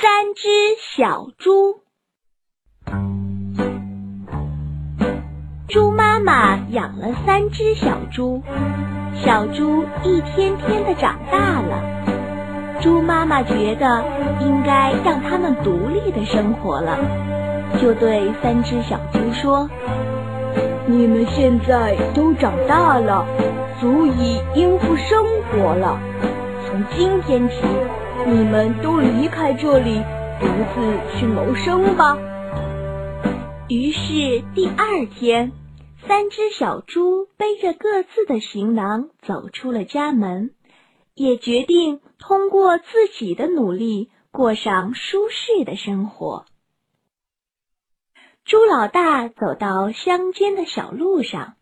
三只小猪。猪妈妈养了三只小猪，小猪一天天的长大了。猪妈妈觉得应该让它们独立的生活了，就对三只小猪说：“你们现在都长大了，足以应付生活了。从今天起，你们都离开这里，独自去谋生吧。”于是第二天，三只小猪背着各自的行囊走出了家门，也决定通过自己的努力过上舒适的生活。猪老大走到乡间的小路上，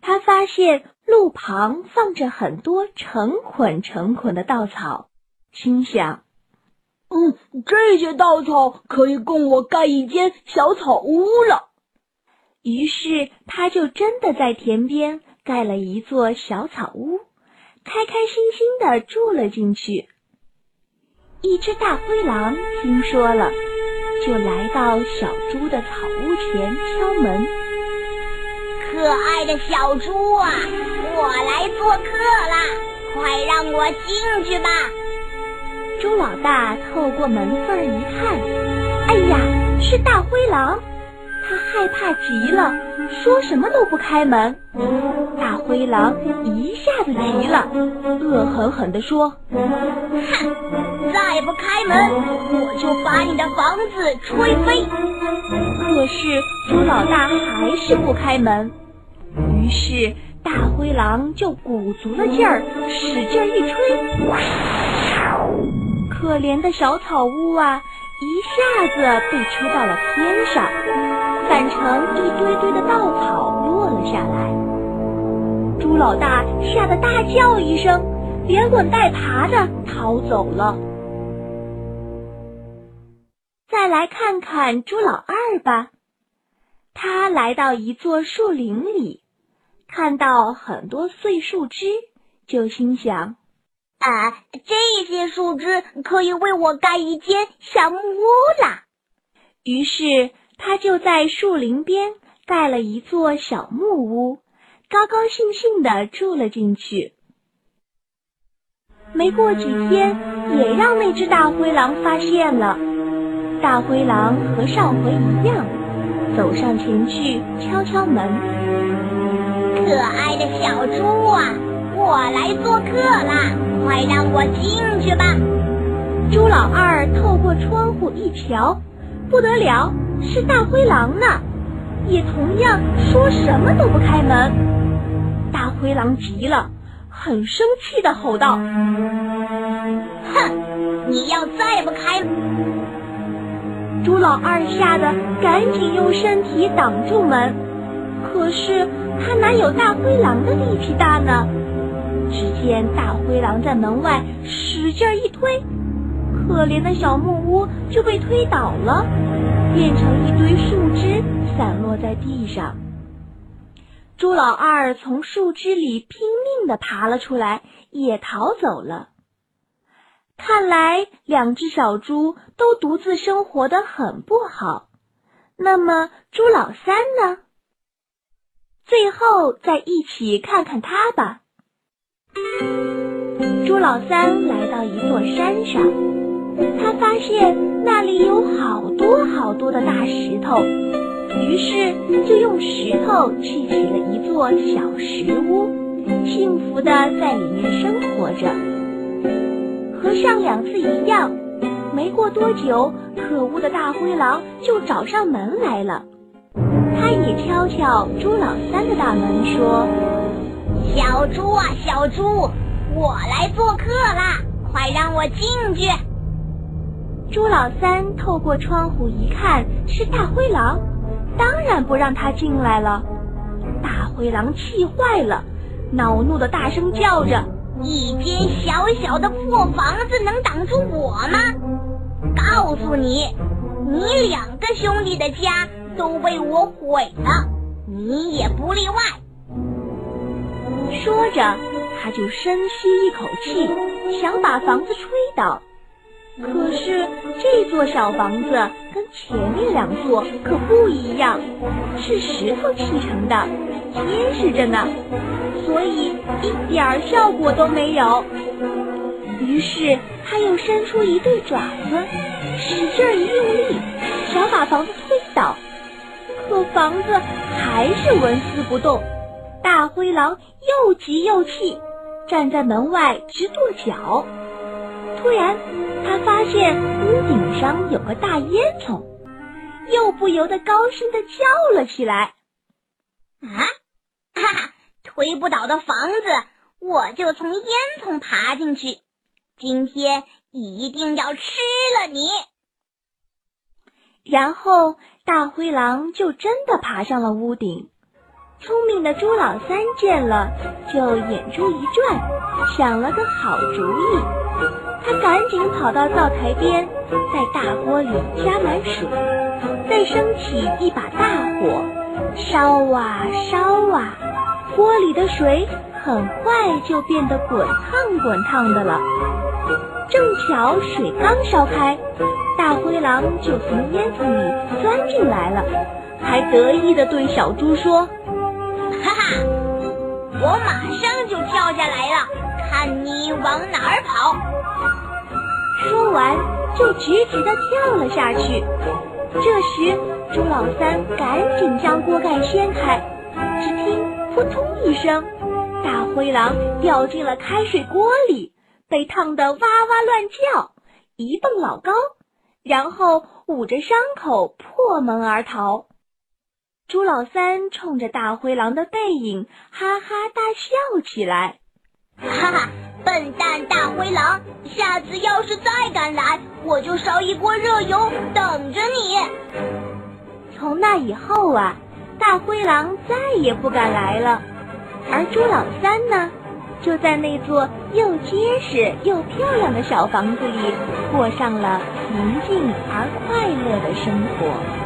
他发现路旁放着很多成捆成捆的稻草，心想。嗯，这些稻草可以供我盖一间小草屋了。于是，他就真的在田边盖了一座小草屋，开开心心的住了进去。一只大灰狼听说了，就来到小猪的草屋前敲门：“可爱的小猪啊，我来做客啦，快让我进去吧。”猪老大透过门缝一看，哎呀，是大灰狼！他害怕极了，说什么都不开门。大灰狼一下子急了，恶狠狠地说：“哼，再不开门，我就把你的房子吹飞！”可是猪老大还是不开门，于是大灰狼就鼓足了劲儿，使劲一吹。可怜的小草屋啊，一下子被吹到了天上，散成一堆堆的稻草落了下来。猪老大吓得大叫一声，连滚带爬的逃走了。再来看看猪老二吧，他来到一座树林里，看到很多碎树枝，就心想。啊，这些树枝可以为我盖一间小木屋啦。于是他就在树林边盖了一座小木屋，高高兴兴的住了进去。没过几天，也让那只大灰狼发现了。大灰狼和上回一样，走上前去敲敲门：“可爱的小猪啊，我来做客啦。”快让我进去吧！猪老二透过窗户一瞧，不得了，是大灰狼呢，也同样说什么都不开门。大灰狼急了，很生气的吼道：“哼，你要再不开！”猪老二吓得赶紧用身体挡住门，可是他哪有大灰狼的力气大呢？只见大灰狼在门外使劲一推，可怜的小木屋就被推倒了，变成一堆树枝散落在地上。猪老二从树枝里拼命的爬了出来，也逃走了。看来两只小猪都独自生活的很不好。那么猪老三呢？最后再一起看看他吧。猪老三来到一座山上，他发现那里有好多好多的大石头，于是就用石头砌起了一座小石屋，幸福的在里面生活着。和上两次一样，没过多久，可恶的大灰狼就找上门来了。他也敲敲猪老三的大门，说。小猪啊，小猪，我来做客啦！快让我进去。猪老三透过窗户一看，是大灰狼，当然不让他进来了。大灰狼气坏了，恼怒的大声叫着：“一间小小的破房子能挡住我吗？告诉你，你两个兄弟的家都被我毁了，你也不例外。”说着，他就深吸一口气，想把房子吹倒。可是这座小房子跟前面两座可不一样，是石头砌成的，结实着呢，所以一点儿效果都没有。于是他又伸出一对爪子，使劲一用力，想把房子推倒，可房子还是纹丝不动。大灰狼又急又气，站在门外直跺脚。突然，他发现屋顶上有个大烟囱，又不由得高兴的叫了起来：“啊，哈哈！推不倒的房子，我就从烟囱爬进去。今天一定要吃了你！”然后，大灰狼就真的爬上了屋顶。聪明的朱老三见了，就眼珠一转，想了个好主意。他赶紧跑到灶台边，在大锅里加满水，再升起一把大火，烧啊烧啊，锅里的水很快就变得滚烫滚烫的了。正巧水刚烧开，大灰狼就从烟囱里钻进来了，还得意地对小猪说。哈哈，我马上就跳下来了，看你往哪儿跑！说完，就直直的跳了下去。这时，朱老三赶紧将锅盖掀开，只听扑通一声，大灰狼掉进了开水锅里，被烫得哇哇乱叫，一蹦老高，然后捂着伤口破门而逃。朱老三冲着大灰狼的背影哈哈大笑起来，哈哈！笨蛋大灰狼，下次要是再敢来，我就烧一锅热油等着你。从那以后啊，大灰狼再也不敢来了，而朱老三呢，就在那座又结实又漂亮的小房子里，过上了宁静而快乐的生活。